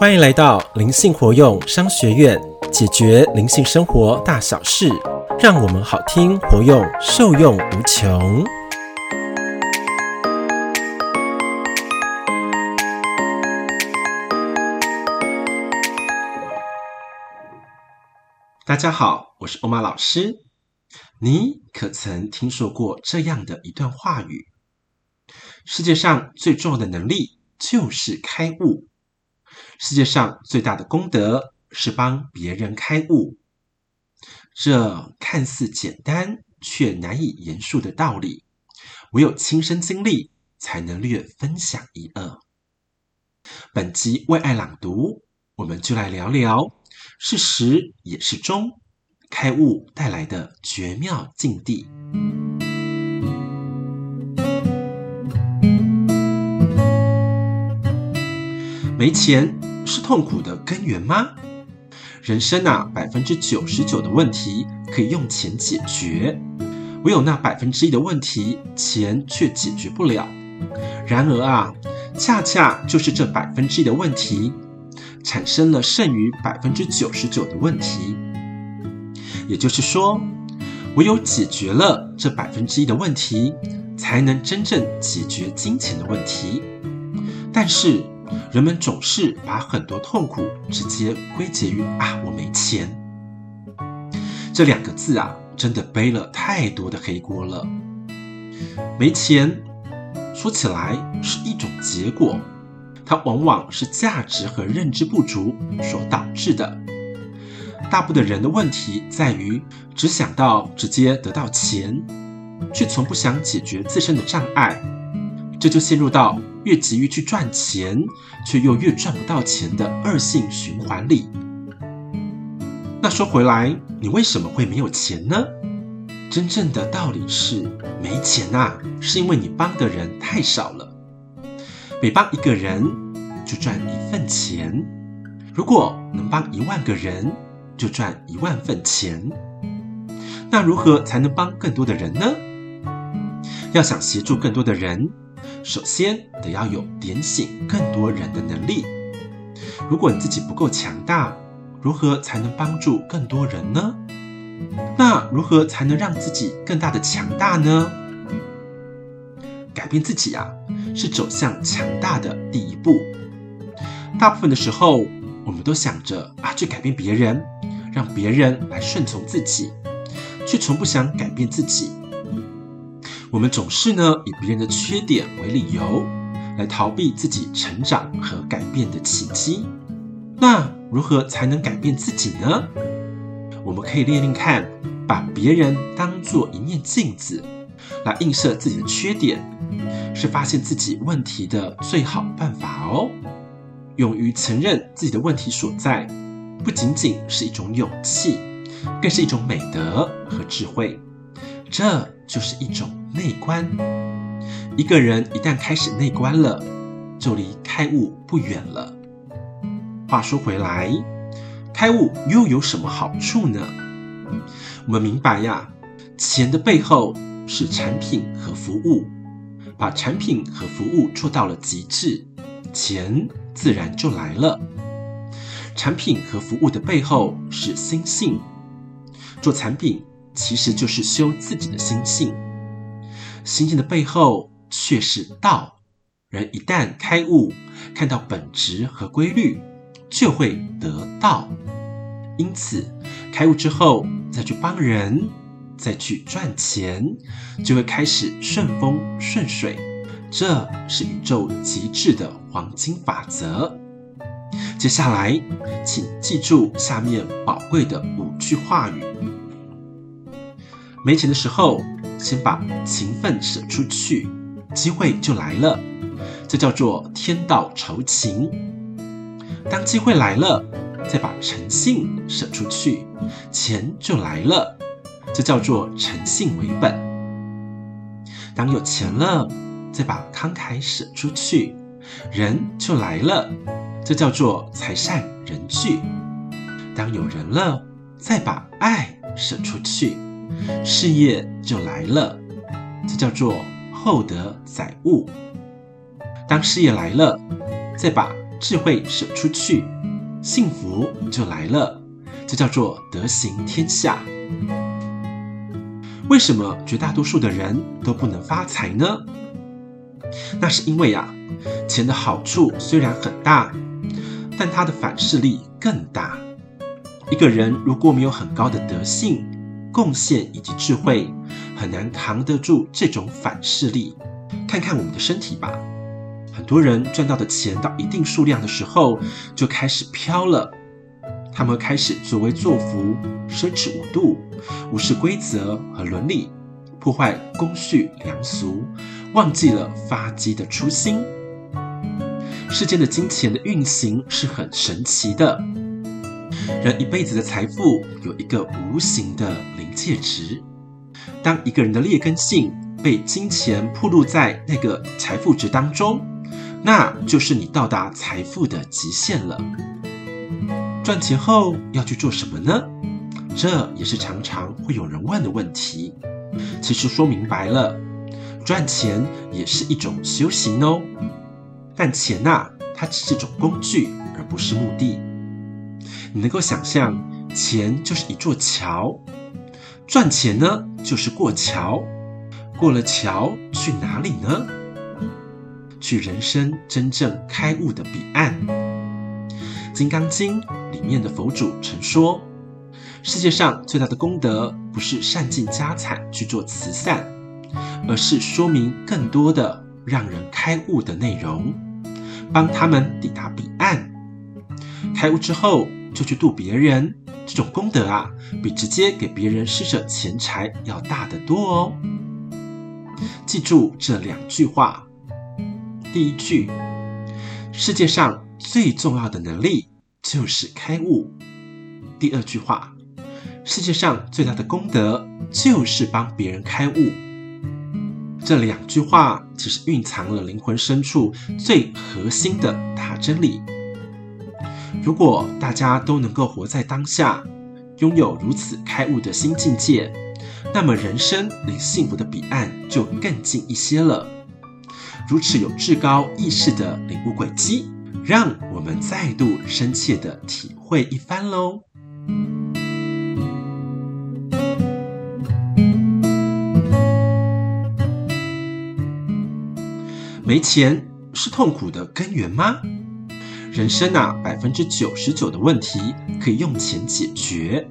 欢迎来到灵性活用商学院，解决灵性生活大小事，让我们好听活用，受用无穷。大家好，我是欧玛老师。你可曾听说过这样的一段话语？世界上最重要的能力就是开悟。世界上最大的功德是帮别人开悟，这看似简单却难以言述的道理，唯有亲身经历才能略分享一二。本集为爱朗读，我们就来聊聊是始也是终，开悟带来的绝妙境地。没钱。是痛苦的根源吗？人生啊，百分之九十九的问题可以用钱解决，唯有那百分之一的问题，钱却解决不了。然而啊，恰恰就是这百分之一的问题，产生了剩余百分之九十九的问题。也就是说，唯有解决了这百分之一的问题，才能真正解决金钱的问题。但是，人们总是把很多痛苦直接归结于“啊，我没钱”这两个字啊，真的背了太多的黑锅了。没钱，说起来是一种结果，它往往是价值和认知不足所导致的。大部分人的问题在于只想到直接得到钱，却从不想解决自身的障碍，这就陷入到越急于去赚钱，却又越赚不到钱的恶性循环里。那说回来，你为什么会没有钱呢？真正的道理是，没钱啊，是因为你帮的人太少了。每帮一个人，就赚一份钱。如果能帮一万个人，就赚一万份钱。那如何才能帮更多的人呢？要想协助更多的人，首先得要有点醒更多人的能力。如果你自己不够强大，如何才能帮助更多人呢？那如何才能让自己更大的强大呢？改变自己啊，是走向强大的第一步。大部分的时候，我们都想着啊，去改变别人，让别人来顺从自己，却从不想改变自己。我们总是呢，以别人的缺点为理由，来逃避自己成长和改变的契机。那如何才能改变自己呢？我们可以练练看，把别人当作一面镜子，来映射自己的缺点，是发现自己问题的最好办法哦。勇于承认自己的问题所在，不仅仅是一种勇气，更是一种美德和智慧。这就是一种。内观，一个人一旦开始内观了，就离开悟不远了。话说回来，开悟又有什么好处呢？我们明白呀，钱的背后是产品和服务，把产品和服务做到了极致，钱自然就来了。产品和服务的背后是心性，做产品其实就是修自己的心性。心性的背后却是道。人一旦开悟，看到本质和规律，就会得道。因此，开悟之后再去帮人，再去赚钱，就会开始顺风顺水。这是宇宙极致的黄金法则。接下来，请记住下面宝贵的五句话语：没钱的时候。先把情分舍出去，机会就来了。这叫做天道酬勤。当机会来了，再把诚信舍出去，钱就来了。这叫做诚信为本。当有钱了，再把慷慨舍出去，人就来了。这叫做财善人聚。当有人了，再把爱舍出去。事业就来了，这叫做厚德载物。当事业来了，再把智慧舍出去，幸福就来了。这叫做德行天下。为什么绝大多数的人都不能发财呢？那是因为啊，钱的好处虽然很大，但它的反噬力更大。一个人如果没有很高的德性、贡献以及智慧，很难扛得住这种反噬力。看看我们的身体吧，很多人赚到的钱到一定数量的时候，就开始飘了。他们开始作威作福、奢侈无度、无视规则和伦理，破坏公序良俗，忘记了发迹的初心。世间的金钱的运行是很神奇的。人一辈子的财富有一个无形的临界值。当一个人的劣根性被金钱铺露在那个财富值当中，那就是你到达财富的极限了。赚钱后要去做什么呢？这也是常常会有人问的问题。其实说明白了，赚钱也是一种修行哦。但钱呐，它只是种工具，而不是目的。你能够想象，钱就是一座桥，赚钱呢就是过桥，过了桥去哪里呢？去人生真正开悟的彼岸。《金刚经》里面的佛祖曾说：“世界上最大的功德，不是善尽家产去做慈善，而是说明更多的让人开悟的内容，帮他们抵达彼岸。开悟之后，就去度别人，这种功德啊，比直接给别人施舍钱财要大得多哦。记住这两句话：第一句，世界上。最重要的能力就是开悟。第二句话，世界上最大的功德就是帮别人开悟。这两句话其实蕴藏了灵魂深处最核心的大真理。如果大家都能够活在当下，拥有如此开悟的新境界，那么人生离幸福的彼岸就更近一些了。如此有至高意识的领悟轨迹。让我们再度深切的体会一番喽。没钱是痛苦的根源吗？人生啊，百分之九十九的问题可以用钱解决，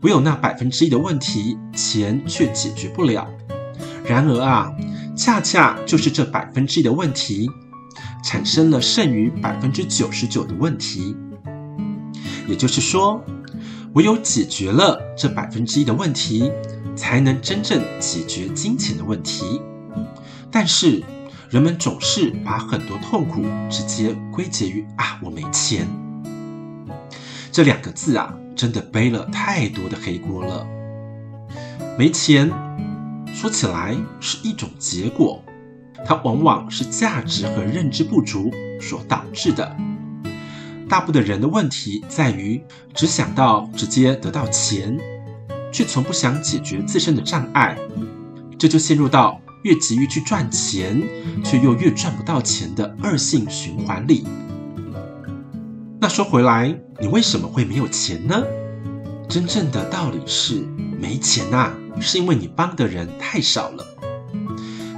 唯有那百分之一的问题，钱却解决不了。然而啊，恰恰就是这百分之一的问题。产生了剩余百分之九十九的问题，也就是说，唯有解决了这百分之一的问题，才能真正解决金钱的问题。但是，人们总是把很多痛苦直接归结于“啊，我没钱”这两个字啊，真的背了太多的黑锅了。没钱，说起来是一种结果。它往往是价值和认知不足所导致的。大部分人的问题在于只想到直接得到钱，却从不想解决自身的障碍，这就陷入到越急于去赚钱，却又越赚不到钱的恶性循环里。那说回来，你为什么会没有钱呢？真正的道理是，没钱啊，是因为你帮的人太少了。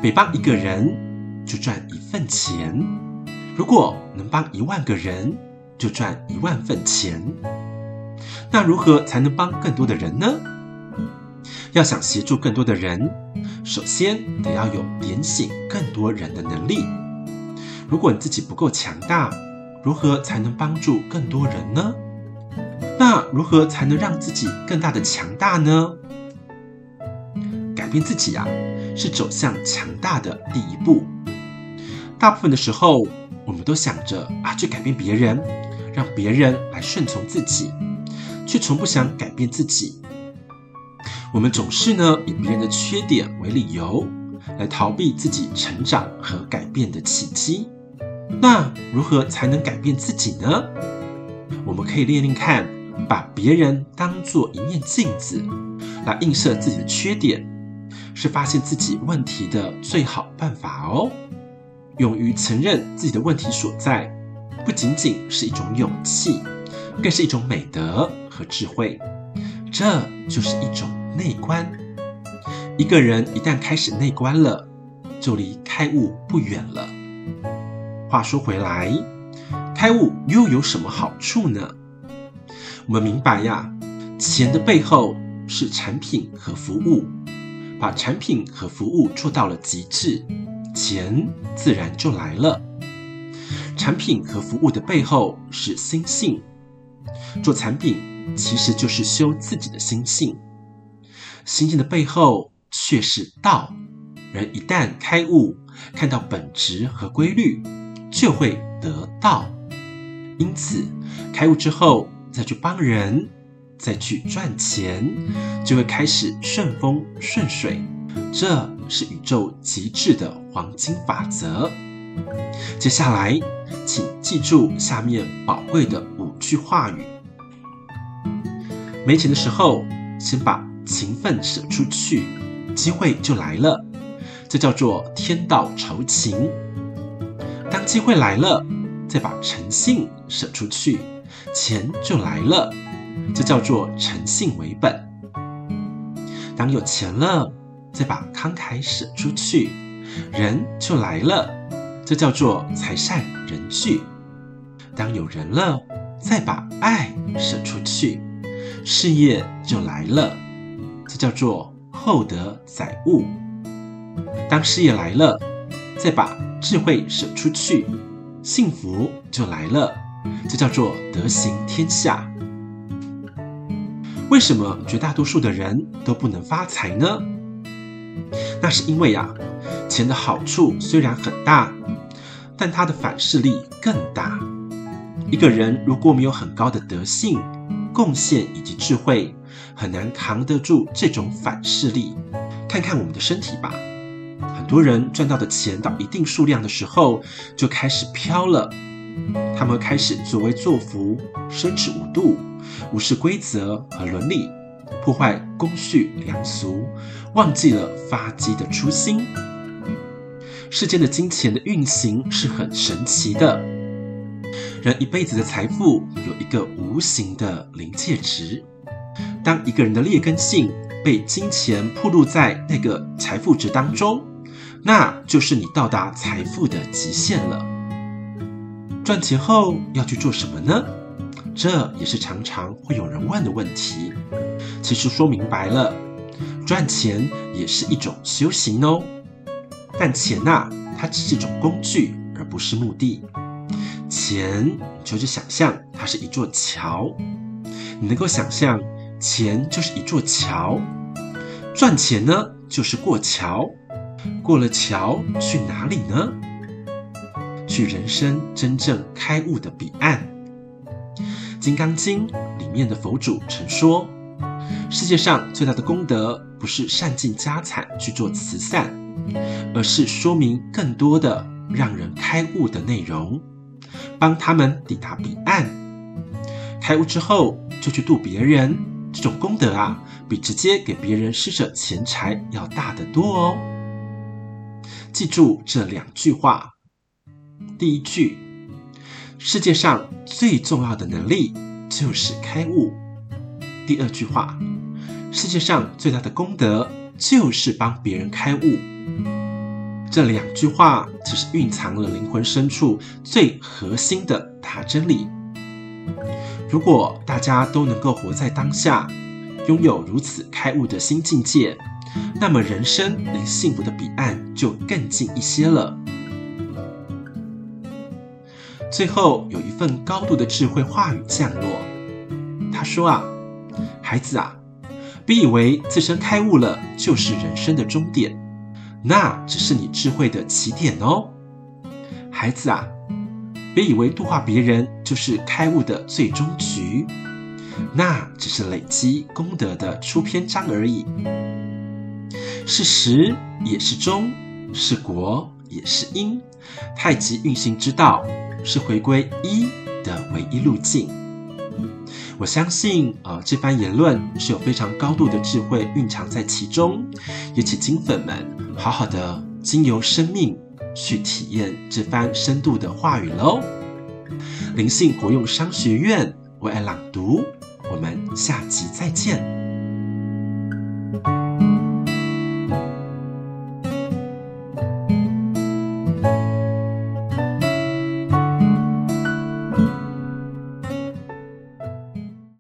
每帮一个人就赚一份钱，如果能帮一万个人，就赚一万份钱。那如何才能帮更多的人呢？要想协助更多的人，首先得要有点醒更多人的能力。如果你自己不够强大，如何才能帮助更多人呢？那如何才能让自己更大的强大呢？改变自己啊！是走向强大的第一步。大部分的时候，我们都想着啊，去改变别人，让别人来顺从自己，却从不想改变自己。我们总是呢，以别人的缺点为理由，来逃避自己成长和改变的契机。那如何才能改变自己呢？我们可以练练看，把别人当做一面镜子，来映射自己的缺点。是发现自己问题的最好办法哦。勇于承认自己的问题所在，不仅仅是一种勇气，更是一种美德和智慧。这就是一种内观。一个人一旦开始内观了，就离开悟不远了。话说回来，开悟又有什么好处呢？我们明白呀，钱的背后是产品和服务，把产品和服务做到了极致，钱自然就来了。产品和服务的背后是心性，做产品其实就是修自己的心性，心性的背后却是道。人一旦开悟，看到本质和规律，就会得道。因此，开悟之后再去帮人，再去赚钱，就会开始顺风顺水。这是宇宙极致的黄金法则。接下来，请记住下面宝贵的五句话语：没钱的时候，先把情分舍出去，机会就来了。这叫做天道酬勤。当机会来了，再把诚信舍出去，钱就来了。这叫做诚信为本。当有钱了，再把慷慨舍出去，人就来了。这叫做财善人聚。当有人了，再把爱舍出去，事业就来了。这叫做厚德载物。当事业来了，再把智慧舍出去，幸福就来了。这叫做德行天下。为什么绝大多数的人都不能发财呢？那是因为啊，钱的好处虽然很大。但它的反噬力更大。一个人如果没有很高的德性、贡献以及智慧，很难扛得住这种反势力。看看我们的身体吧，很多人赚到的钱到一定数量的时候，就开始飘了。他们开始作威作福、奢侈无度、无视规则和伦理，破坏公序良俗，忘记了发迹的初心。世间的金钱的运行是很神奇的，人一辈子的财富有一个无形的临界值。当一个人的劣根性被金钱铺露在那个财富值当中，那就是你到达财富的极限了。赚钱后要去做什么呢？这也是常常会有人问的问题。其实说明白了，赚钱也是一种修行哦。但钱呐、它只是一种工具，而不是目的。钱，就是想象它是一座桥，你能够想象钱就是一座桥。赚钱呢，就是过桥，过了桥去哪里呢？去人生真正开悟的彼岸。《金刚经》里面的佛祖曾说，世界上最大的功德，不是善尽家产去做慈善。而是说明更多的让人开悟的内容，帮他们抵达彼岸。开悟之后就去渡别人，这种功德啊，比直接给别人施舍钱财要大得多哦。记住这两句话：第一句，世界上最重要的能力就是开悟；第二句话，世界上最大的功德就是帮别人开悟。这两句话其实蕴藏了灵魂深处最核心的大真理。如果大家都能够活在当下，拥有如此开悟的新境界，那么人生离幸福的彼岸就更近一些了。最后有一份高度的智慧话语降落，他说啊，孩子啊，别以为自身开悟了就是人生的终点。那只是你智慧的起点哦，孩子啊，别以为度化别人就是开悟的最终局，那只是累积功德的出篇章而已。是时也是终，是果也是因，太极运行之道是回归一的唯一路径。我相信，呃，这番言论是有非常高度的智慧蕴藏在其中，也请金粉们好好的经由生命去体验这番深度的话语喽。灵性活用商学院为爱朗读，我们下集再见。